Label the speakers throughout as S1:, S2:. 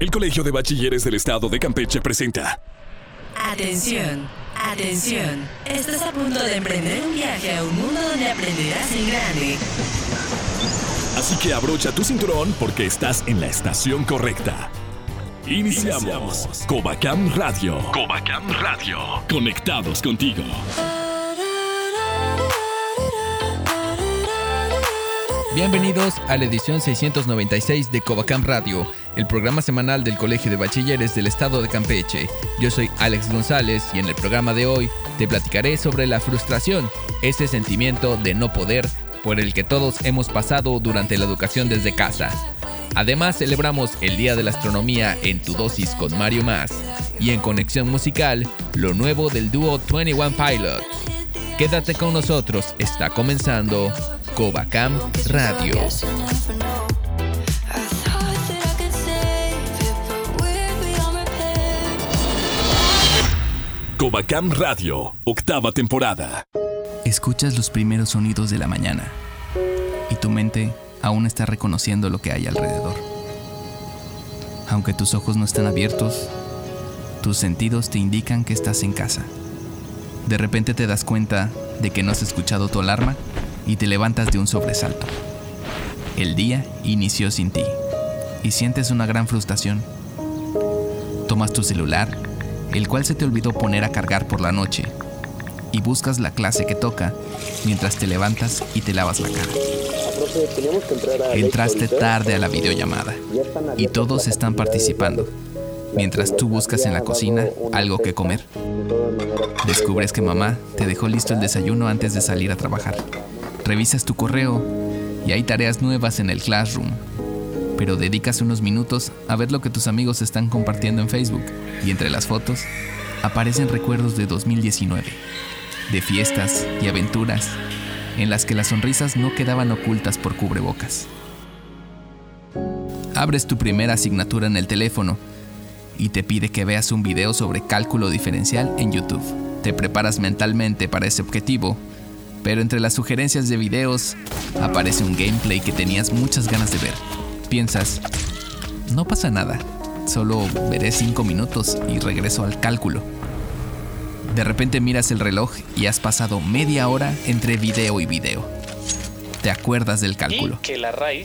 S1: El Colegio de Bachilleres del Estado de Campeche presenta.
S2: Atención, atención. Estás a punto de emprender un viaje a un mundo donde aprenderás en grande.
S1: Así que abrocha tu cinturón porque estás en la estación correcta. Iniciamos. Covacam Radio. Covacam Radio. Conectados contigo.
S3: Bienvenidos a la edición 696 de Covacam Radio, el programa semanal del Colegio de Bachilleres del Estado de Campeche. Yo soy Alex González y en el programa de hoy te platicaré sobre la frustración, ese sentimiento de no poder por el que todos hemos pasado durante la educación desde casa. Además celebramos el Día de la Astronomía en tu dosis con Mario Más y en conexión musical lo nuevo del dúo 21 Pilots. Quédate con nosotros, está comenzando Covacam Radio.
S1: Covacam Radio, octava temporada.
S3: Escuchas los primeros sonidos de la mañana y tu mente aún está reconociendo lo que hay alrededor. Aunque tus ojos no están abiertos, tus sentidos te indican que estás en casa. De repente te das cuenta de que no has escuchado tu alarma y te levantas de un sobresalto. El día inició sin ti y sientes una gran frustración. Tomas tu celular, el cual se te olvidó poner a cargar por la noche, y buscas la clase que toca mientras te levantas y te lavas la cara. Entraste tarde a la videollamada y todos están participando, mientras tú buscas en la cocina algo que comer. Descubres que mamá te dejó listo el desayuno antes de salir a trabajar. Revisas tu correo y hay tareas nuevas en el Classroom, pero dedicas unos minutos a ver lo que tus amigos están compartiendo en Facebook y entre las fotos aparecen recuerdos de 2019, de fiestas y aventuras en las que las sonrisas no quedaban ocultas por cubrebocas. Abres tu primera asignatura en el teléfono y te pide que veas un video sobre cálculo diferencial en YouTube. Te preparas mentalmente para ese objetivo pero entre las sugerencias de videos aparece un gameplay que tenías muchas ganas de ver. Piensas, no pasa nada, solo veré 5 minutos y regreso al cálculo. De repente miras el reloj y has pasado media hora entre video y video. Te acuerdas del cálculo.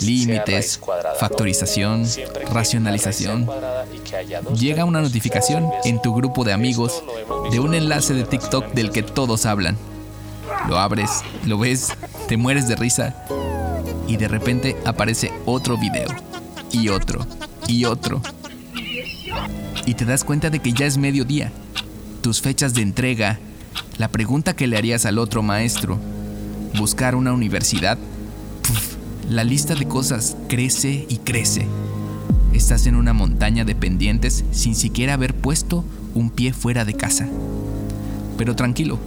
S3: Límites, factorización, racionalización. Llega una notificación en tu grupo de amigos de un enlace de TikTok del que todos hablan lo abres, lo ves, te mueres de risa y de repente aparece otro video y otro y otro. Y te das cuenta de que ya es mediodía. Tus fechas de entrega, la pregunta que le harías al otro maestro, buscar una universidad. la lista de cosas crece y crece. Estás en una montaña de pendientes sin siquiera haber puesto un pie fuera de casa. Pero tranquilo,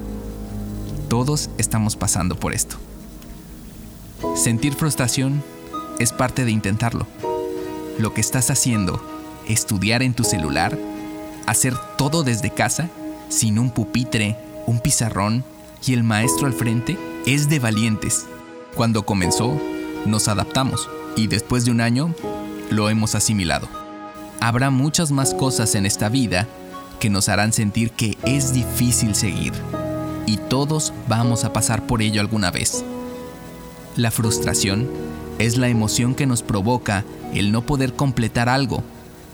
S3: todos estamos pasando por esto. Sentir frustración es parte de intentarlo. Lo que estás haciendo, estudiar en tu celular, hacer todo desde casa, sin un pupitre, un pizarrón y el maestro al frente, es de valientes. Cuando comenzó, nos adaptamos y después de un año, lo hemos asimilado. Habrá muchas más cosas en esta vida que nos harán sentir que es difícil seguir y todos vamos a pasar por ello alguna vez. La frustración es la emoción que nos provoca el no poder completar algo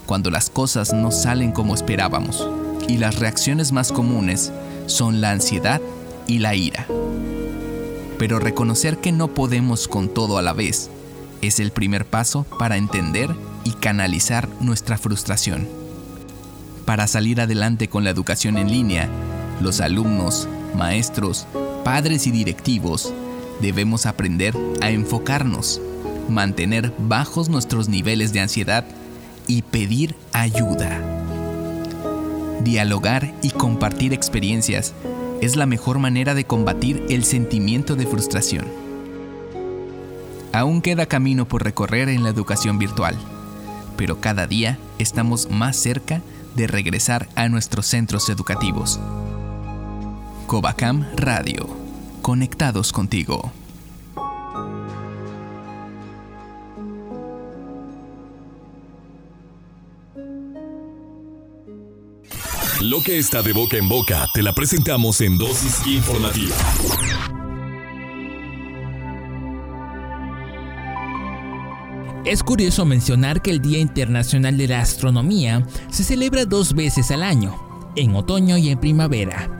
S3: cuando las cosas no salen como esperábamos. Y las reacciones más comunes son la ansiedad y la ira. Pero reconocer que no podemos con todo a la vez es el primer paso para entender y canalizar nuestra frustración. Para salir adelante con la educación en línea, los alumnos maestros, padres y directivos, debemos aprender a enfocarnos, mantener bajos nuestros niveles de ansiedad y pedir ayuda. Dialogar y compartir experiencias es la mejor manera de combatir el sentimiento de frustración. Aún queda camino por recorrer en la educación virtual, pero cada día estamos más cerca de regresar a nuestros centros educativos. Covacam Radio. Conectados contigo.
S1: Lo que está de boca en boca te la presentamos en dosis informativa.
S4: Es curioso mencionar que el Día Internacional de la Astronomía se celebra dos veces al año, en otoño y en primavera.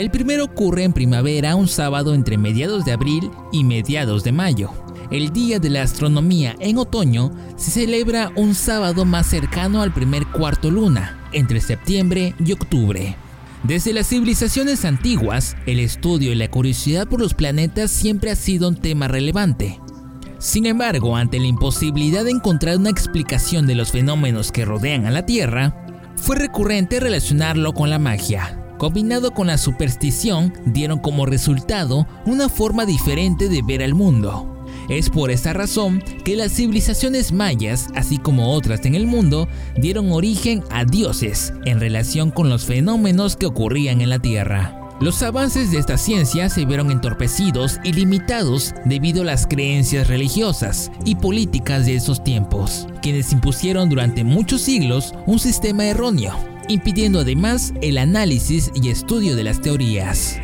S4: El primero ocurre en primavera un sábado entre mediados de abril y mediados de mayo. El Día de la Astronomía en otoño se celebra un sábado más cercano al primer cuarto luna, entre septiembre y octubre. Desde las civilizaciones antiguas, el estudio y la curiosidad por los planetas siempre ha sido un tema relevante. Sin embargo, ante la imposibilidad de encontrar una explicación de los fenómenos que rodean a la Tierra, fue recurrente relacionarlo con la magia. Combinado con la superstición, dieron como resultado una forma diferente de ver al mundo. Es por esta razón que las civilizaciones mayas, así como otras en el mundo, dieron origen a dioses en relación con los fenómenos que ocurrían en la Tierra. Los avances de esta ciencia se vieron entorpecidos y limitados debido a las creencias religiosas y políticas de esos tiempos, quienes impusieron durante muchos siglos un sistema erróneo, impidiendo además el análisis y estudio de las teorías.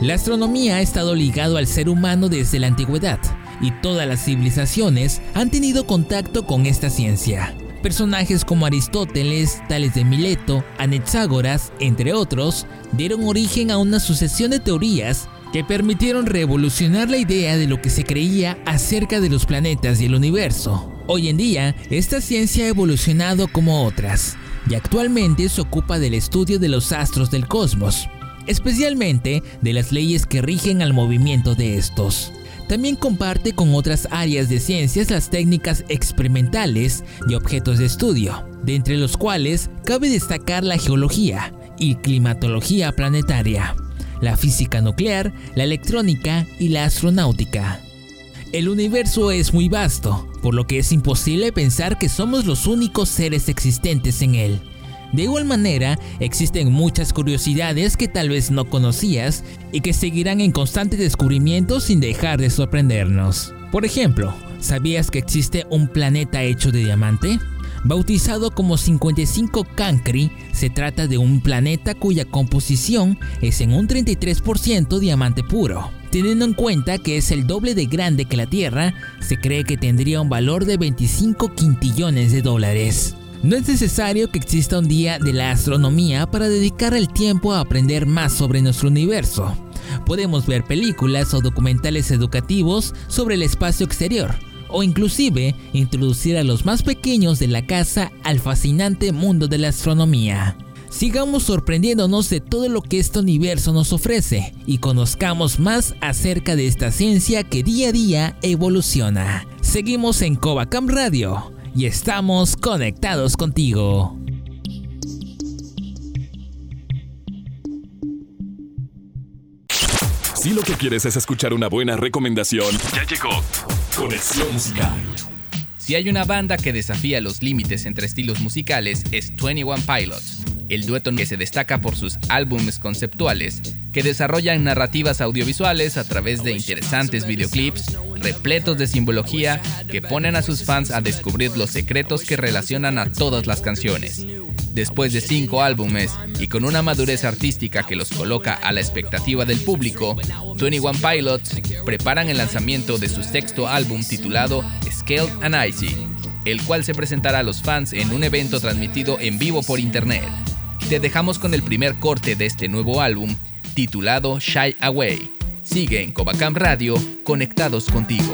S4: La astronomía ha estado ligado al ser humano desde la antigüedad y todas las civilizaciones han tenido contacto con esta ciencia. Personajes como Aristóteles, Tales de Mileto, Anaxágoras, entre otros, dieron origen a una sucesión de teorías que permitieron revolucionar la idea de lo que se creía acerca de los planetas y el universo. Hoy en día, esta ciencia ha evolucionado como otras, y actualmente se ocupa del estudio de los astros del cosmos, especialmente de las leyes que rigen al movimiento de estos. También comparte con otras áreas de ciencias las técnicas experimentales y objetos de estudio, de entre los cuales cabe destacar la geología y climatología planetaria, la física nuclear, la electrónica y la astronáutica. El universo es muy vasto, por lo que es imposible pensar que somos los únicos seres existentes en él. De igual manera, existen muchas curiosidades que tal vez no conocías y que seguirán en constante descubrimiento sin dejar de sorprendernos. Por ejemplo, ¿sabías que existe un planeta hecho de diamante? Bautizado como 55 Cancri, se trata de un planeta cuya composición es en un 33% diamante puro. Teniendo en cuenta que es el doble de grande que la Tierra, se cree que tendría un valor de 25 quintillones de dólares. No es necesario que exista un día de la astronomía para dedicar el tiempo a aprender más sobre nuestro universo. Podemos ver películas o documentales educativos sobre el espacio exterior, o inclusive introducir a los más pequeños de la casa al fascinante mundo de la astronomía. Sigamos sorprendiéndonos de todo lo que este universo nos ofrece y conozcamos más acerca de esta ciencia que día a día evoluciona. Seguimos en Covacam Radio y estamos conectados contigo.
S1: Si lo que quieres es escuchar una buena recomendación, ya llegó Conexión Musical.
S3: Si hay una banda que desafía los límites entre estilos musicales es 21 Pilots, el dueto que se destaca por sus álbumes conceptuales que desarrollan narrativas audiovisuales a través de interesantes videoclips repletos de simbología que ponen a sus fans a descubrir los secretos que relacionan a todas las canciones. Después de cinco álbumes y con una madurez artística que los coloca a la expectativa del público, 21 Pilots preparan el lanzamiento de su sexto álbum titulado Scaled and Icy, el cual se presentará a los fans en un evento transmitido en vivo por internet. Te dejamos con el primer corte de este nuevo álbum titulado Shy Away. Sigue en Covacam Radio, conectados contigo.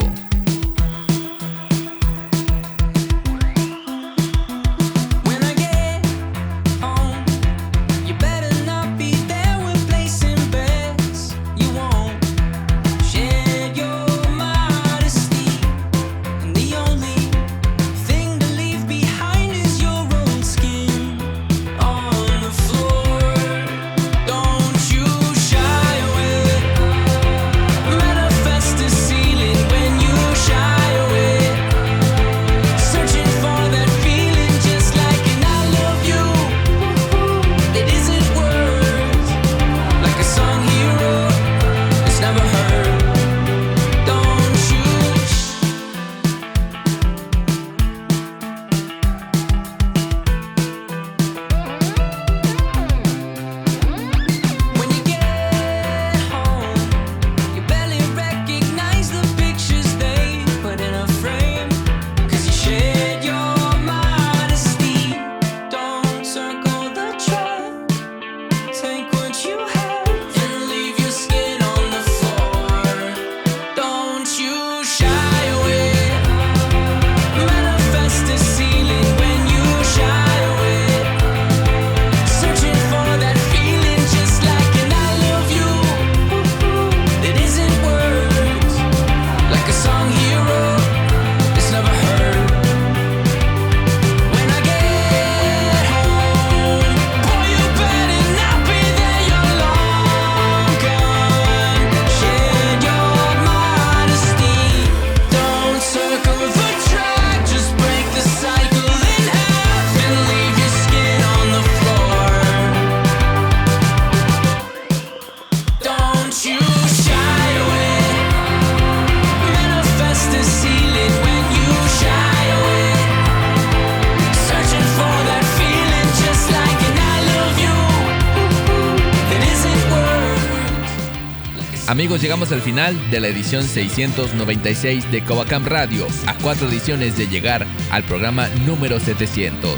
S3: Amigos, llegamos al final de la edición 696 de Covacam Radio, a cuatro ediciones de llegar al programa número 700.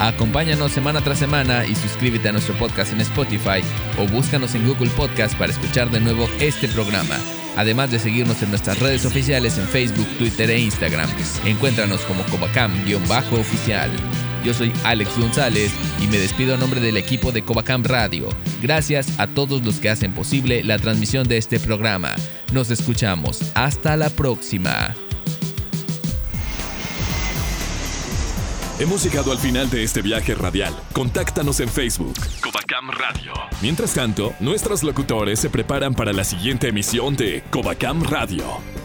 S3: Acompáñanos semana tras semana y suscríbete a nuestro podcast en Spotify o búscanos en Google Podcast para escuchar de nuevo este programa. Además de seguirnos en nuestras redes oficiales en Facebook, Twitter e Instagram. Encuéntranos como Covacam-oficial. Yo soy Alex González y me despido a nombre del equipo de Covacam Radio. Gracias a todos los que hacen posible la transmisión de este programa. Nos escuchamos. Hasta la próxima.
S1: Hemos llegado al final de este viaje radial. Contáctanos en Facebook. Covacam Radio. Mientras tanto, nuestros locutores se preparan para la siguiente emisión de Covacam Radio.